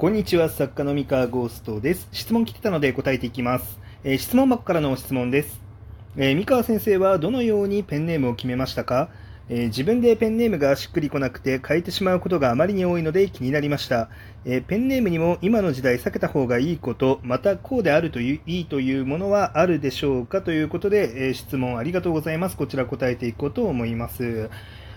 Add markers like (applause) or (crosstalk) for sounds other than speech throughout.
こんにちは、作家の三河ゴーストです。質問来てたので答えていきます。えー質問箱からの質問です。えー三河先生はどのようにペンネームを決めましたか、えー自分でペンネームがしっくりこなくて変えてしまうことがあまりに多いので気になりました。えペンネームにも今の時代避けた方がいいこと、またこうであるという、いいというものはあるでしょうか？ということで、え質問ありがとうございます。こちら答えていこうと思います。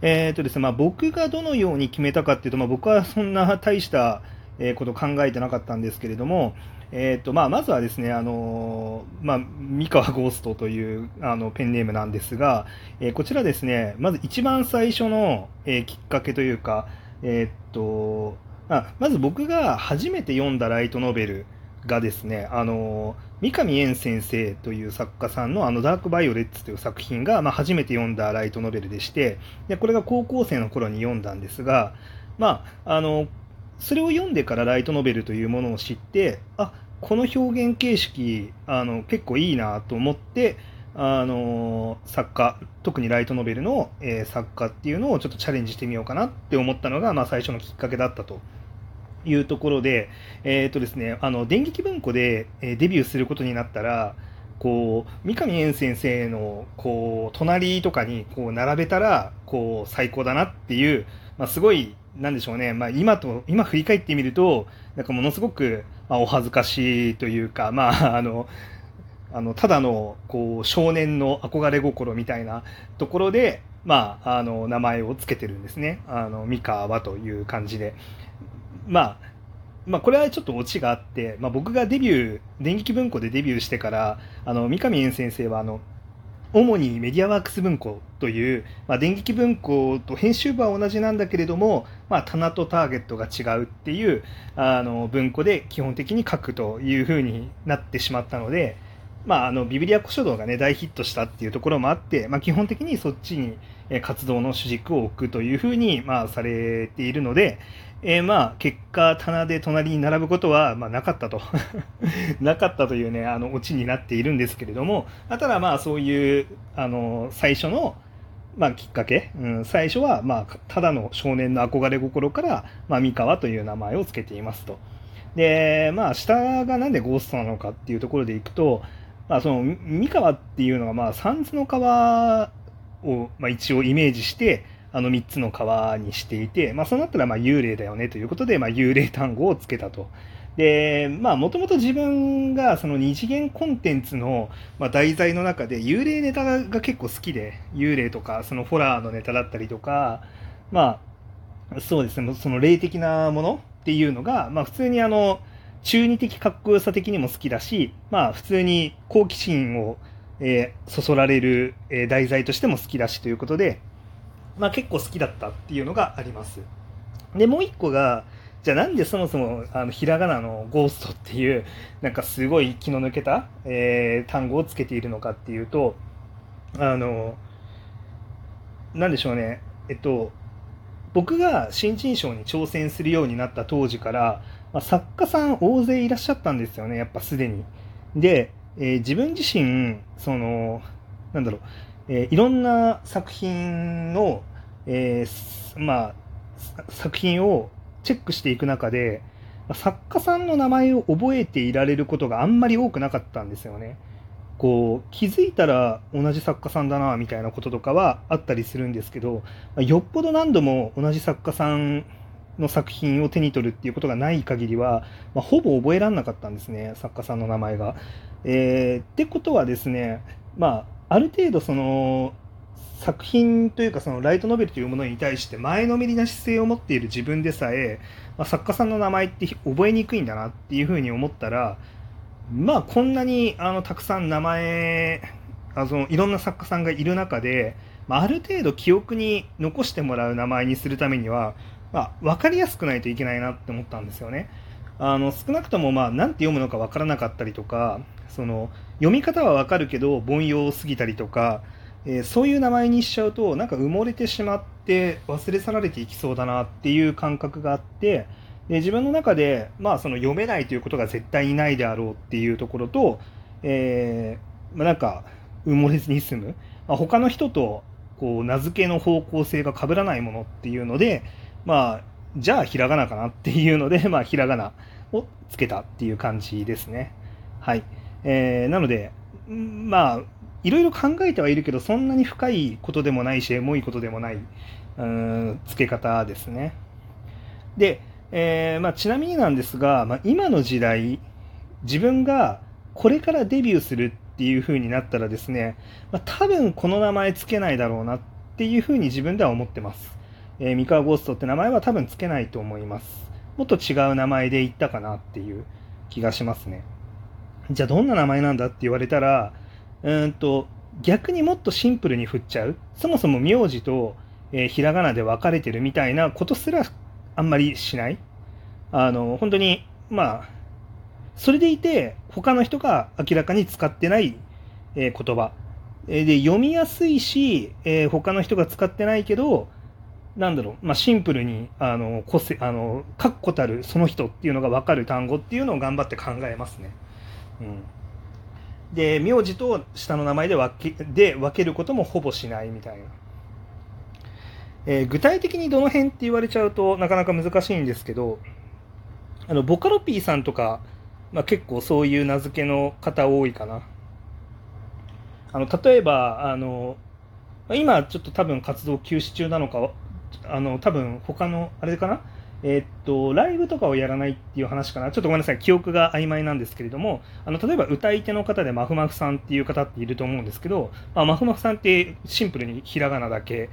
えーとですねまあ、僕がどのように決めたかっていうと、まあ、僕はそんな大したえことを考えてなかったんですけれども、えーとまあ、まずはですね、あのまあ、三河ゴーストというあのペンネームなんですが、えーこちらですね、まず一番最初の、えーきっかけというか、えーっとあまず僕が初めて読んだライトノベルがですね、あの三上燕先生という作家さんのあのダークバイオレッツという作品が、まあ、初めて読んだライトノベルでして、でこれが高校生の頃に読んだんですが、まあ、あのそれを読んでからライトノベルというものを知って、あこの表現形式あの結構いいなと思って、あの作家、特にライトノベルの、えー作家っていうのをちょっとチャレンジしてみようかなって思ったのが、まあ、最初のきっかけだったと。いうところで、えーとですね、あの電撃文庫で、えデビューすることになったら、こう三上燕先生のこう隣とかにこう並べたらこう最高だなっていう、まあ、すごいなんでしょうね、まあ、今と今振り返ってみるとなんかものすごく、まあ、お恥ずかしいというか、まあ、あのあのただのこう少年の憧れ心みたいなところで、まあ、あの名前をつけてるんですねあの三河という感じで。まあまあ、これはちょっとオチがあって、まあ、僕がデビュー、電撃文庫でデビューしてから、あの三上燕先生はあの主にメディアワークス文庫という、まあ、電撃文庫と編集部は同じなんだけれども、まあ、棚とターゲットが違うっていうあの文庫で基本的に書くというふうになってしまったので、まあ、あのビビリア古書道が、ね、大ヒットしたっていうところもあって、まあ、基本的にそっちに活動の主軸を置くというふうに、まあ、されているので、えーまあ結果、棚で隣に並ぶことは、まあ、なかったと (laughs) なかったというね、あのオチになっているんですけれども、ただまあそういうあの最初の、まあ、きっかけ、うん、最初は、まあ、ただの少年の憧れ心から、まあ、三河という名前を付けていますと。で、まあ、下がなんでゴーストなのかっていうところでいくと、まあ、その三河っていうのは、まあ、三途の川を、まあ、一応イメージして、あの3つの川にしていて、まあ、そうなったらまあ幽霊だよねということで、まあ、幽霊単語をつけたと。で、まあ、もともと自分がその二次元コンテンツの、まあ、題材の中で幽霊ネタが結構好きで、幽霊とか、そのホラーのネタだったりとか、まあ、そうですね、その霊的なものっていうのが、まあ、普通にあの、中二的かっこよさ的にも好きだし、まあ、普通に好奇心を、えーそそられる、え題材としても好きだしということで、まあ、結構好きだったっていうのがあります。で、もう一個が、じゃあなんでそもそもあのひらがなのゴーストっていう、なんかすごい気の抜けた、えー単語をつけているのかっていうと、あの、なんでしょうね、えっと、僕が新人賞に挑戦するようになった当時から、まあ、作家さん大勢いらっしゃったんですよね、やっぱすでに。で、えー自分自身、その、なんだろう、えーいろんな作品の、えーまあ、作品をチェックしていく中で、ま作家さんの名前を覚えていられることがあんまり多くなかったんですよね。こう気づいたら同じ作家さんだなみたいなこととかはあったりするんですけど、まよっぽど何度も同じ作家さんの作品を手に取るっていうことがない限りは、まあ、ほぼ覚えられなかったんですね、作家さんの名前が。えーってことはですね、まあ、ある程度その作品というかそのライトノベルというものに対して前のめりな姿勢を持っている自分でさえ、まあ、作家さんの名前って覚えにくいんだなっていうふうに思ったらまあこんなにあのたくさん名前あのいろんな作家さんがいる中で、まあ、ある程度記憶に残してもらう名前にするためには、まあ、分かりやすくないといけないなって思ったんですよね。あの少なくともまあ何て読むのか分からなかったりとかその読み方は分かるけど凡庸すぎたりとか、えーそういう名前にしちゃうとなんか埋もれてしまって忘れ去られていきそうだなっていう感覚があってで自分の中で、まあ、その読めないということが絶対にないであろうっていうところと、えーまあ、なんか埋もれずに済む、まあ、他の人とこう名付けの方向性が被らないものっていうので、まあ、じゃあひらがなかなっていうので、まあ、ひらがなをつけたっていう感じですね。はい。えー、なので、まあ、いろいろ考えてはいるけど、そんなに深いことでもないし、エモいことでもない、うん、付け方ですね。で、えー、まあ、ちなみになんですが、まあ、今の時代、自分がこれからデビューするっていう風になったらですね、まあ、多分この名前つけないだろうなっていう風に自分では思ってます。えー、三河ゴーストって名前は多分つけないと思います。もっと違う名前で言ったかなっていう気がしますね。じゃあどんな名前なんだって言われたら、うんと、逆にもっとシンプルに振っちゃう。そもそも名字と、えー、ひらがなで分かれてるみたいなことすらあんまりしない。あの、本当に、まあ、それでいて、他の人が明らかに使ってない、えー、言葉。えー、で、読みやすいし、えー、他の人が使ってないけど、なんだろう、まあ、シンプルに、あの、個性、あの、確固たるその人っていうのが分かる単語っていうのを頑張って考えますね。うん。で、名字と下の名前で分けで分けることもほぼしないみたいな。えー、具体的にどの辺って言われちゃうとなかなか難しいんですけど、あの、ボカロ P さんとか、まあ、結構そういう名付けの方多いかな。あの、例えば、あの、今ちょっと多分活動休止中なのか、あの、多分他の、あれかな？えー、っと、ライブとかをやらないっていう話かな。ちょっとごめんなさい。記憶が曖昧なんですけれども、あの、例えば歌い手の方でまふまふさんっていう方っていると思うんですけど、まあ、まふまふさんってシンプルにひらがなだけ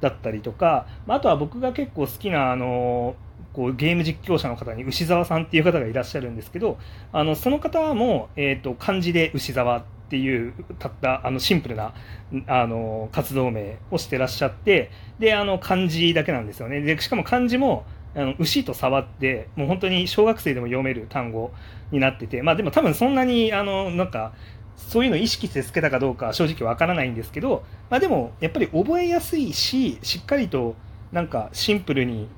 だったりとか、まあとは僕が結構好きな、あの、こうゲーム実況者の方に牛沢さんっていう方がいらっしゃるんですけど、あの、その方も、えー、っと、漢字で牛沢っていうたったあのシンプルなあの活動名をしてらっしゃってであの漢字だけなんですよねでしかも漢字もあの牛と触ってもう本当に小学生でも読める単語になっててまあでも多分そんなにあのなんかそういうの意識してつけたかどうか正直わからないんですけど、まあ、でもやっぱり覚えやすいししっかりとなんかシンプルに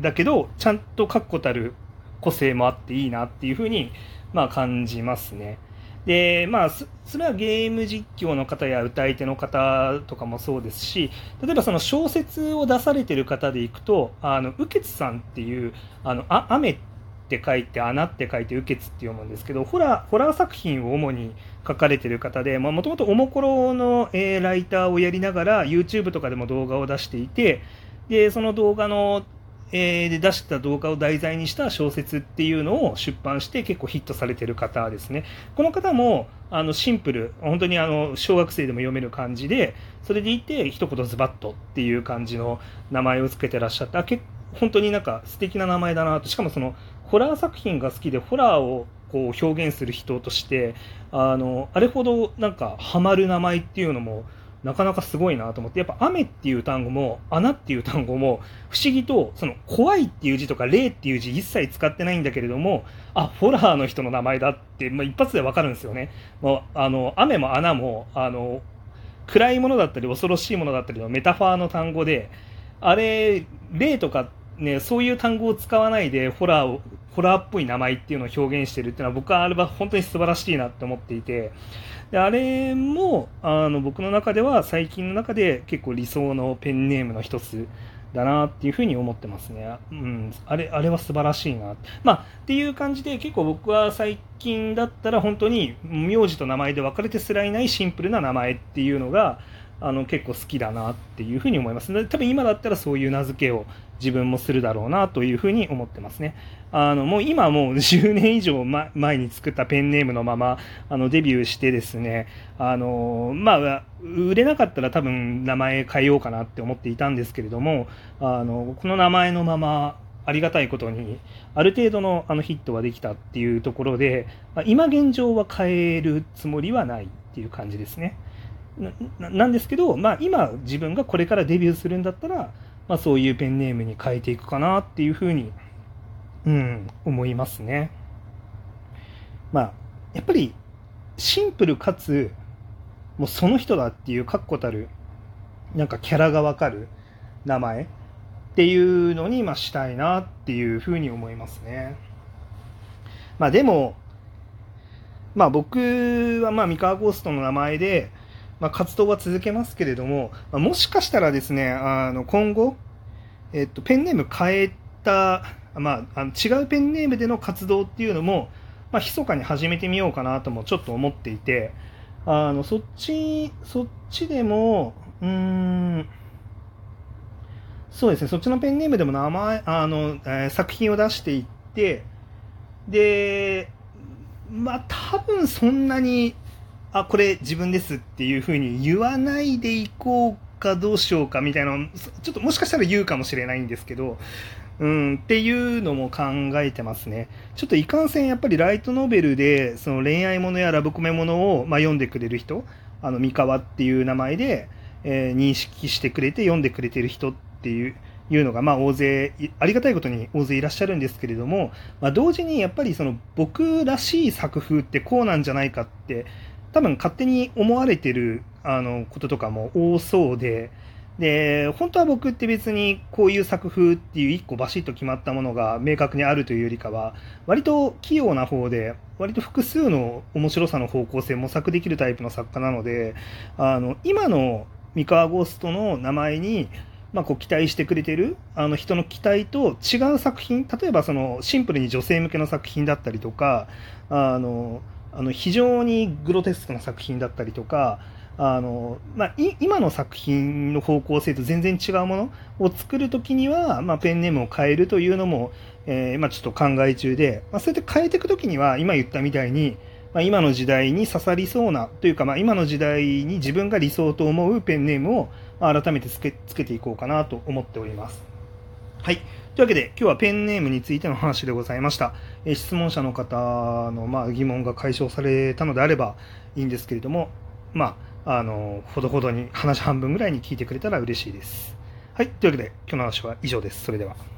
だけどちゃんと確固たる個性もあっていいなっていうふうにまあ感じますね。で、まあ、それはゲーム実況の方や歌い手の方とかもそうですし、例えばその小説を出されてる方でいくと、あの、右傑さんっていう、あの、あ雨って書いて、穴って書いて、右傑って読むんですけど、ホラー、ホラー作品を主に書かれてる方で、もともとおもころの、えー、ライターをやりながら、YouTube とかでも動画を出していて、で、その動画のえー、で出した動画を題材にした小説っていうのを出版して結構ヒットされてる方ですね。この方もあのシンプル、本当にあの小学生でも読める感じで、それでいて一言ズバッとっていう感じの名前を付けてらっしゃった、結本当になんか素敵な名前だなと、しかもそのホラー作品が好きでホラーをこう表現する人として、あのあれほどなんかハマる名前っていうのもなかなかすごいなと思って、やっぱ雨っていう単語も、穴っていう単語も、不思議と、その怖いっていう字とか霊っていう字一切使ってないんだけれども、あ、ホラーの人の名前だって、まあ、一発でわかるんですよね。もう、あの、雨も穴も、あの、暗いものだったり恐ろしいものだったりのメタファーの単語で、あれ、霊とかね、そういう単語を使わないでホラーを、ホラーっぽい名前っていうのを表現してるっていうのは僕はあれは本当に素晴らしいなって思っていて、であれもあの僕の中では最近の中で結構理想のペンネームの一つだなっていうふうに思ってますね。うん、あれ、あれは素晴らしいな。まあ、っていう感じで結構僕は最近だったら本当に名字と名前で分かれてすらいないシンプルな名前っていうのが、あの結構好きだなっていうふうに思います。多分今だったらそういう名付けを自分もするだろうなというふうに思ってますね。あのもう今もう (laughs) 10年以上前に作ったペンネームのままあのデビューしてですね、あのまあ、売れなかったら多分名前変えようかなって思っていたんですけれども、あのこの名前のままありがたいことに、ある程度のあのヒットはできたっていうところで、ま、今現状は変えるつもりはないっていう感じですね。なんですけど、まあ、今自分がこれからデビューするんだったら、まあ、そういうペンネームに変えていくかなっていうふうに、うん、思いますね。まあ、やっぱりシンプルかつ、もうその人だっていう確固たる、なんかキャラがわかる名前っていうのに、まあ、したいなっていうふうに思いますね。まあでも、まあ僕はまあ三河ゴーストの名前で、まあ、活動は続けますけれども、まあ、もしかしたらですね、あの今後、えっと、ペンネーム変えた、まあ、あの違うペンネームでの活動っていうのも、まあ、密かに始めてみようかなともちょっと思っていて、あのそっち、そっちでも、うーん、そうですね、そっちのペンネームでも名前、あの、えー、作品を出していって、で、まあ、多分そんなに、あ、これ自分ですっていうふうに言わないでいこうかどうしようかみたいなちょっともしかしたら言うかもしれないんですけど、うん、っていうのも考えてますね。ちょっといかんせんやっぱりライトノベルで、その恋愛ものやラブコメものを、まあ、読んでくれる人、あの、三河っていう名前で、えー、認識してくれて読んでくれてる人っていう、いうのが、まあ、大勢、ありがたいことに大勢いらっしゃるんですけれども、まあ、同時にやっぱりその僕らしい作風ってこうなんじゃないかって、多分勝手に思われてるあのこととかも多そうで、で、本当は僕って別にこういう作風っていう一個バシッと決まったものが明確にあるというよりかは、割と器用な方で、割と複数の面白さの方向性模索できるタイプの作家なので、あの、今の三河ゴーストの名前に、まあ、こう期待してくれてるあの人の期待と違う作品、例えばそのシンプルに女性向けの作品だったりとか、あの、あの非常にグロテスクな作品だったりとか、あのまあ、今の作品の方向性と全然違うものを作るときには、まあ、ペンネームを変えるというのも、えー、まあ、ちょっと考え中で、まあ、そうやって変えていくときには、今言ったみたいに、まあ、今の時代に刺さりそうなというか、まあ、今の時代に自分が理想と思うペンネームを改めてつけつけていこうかなと思っております。はい。というわけで、今日はペンネームについての話でございました。えー、質問者の方の、まあ、疑問が解消されたのであればいいんですけれども、まあ、あの、ほどほどに話半分ぐらいに聞いてくれたら嬉しいです。はい。というわけで、今日の話は以上です。それでは。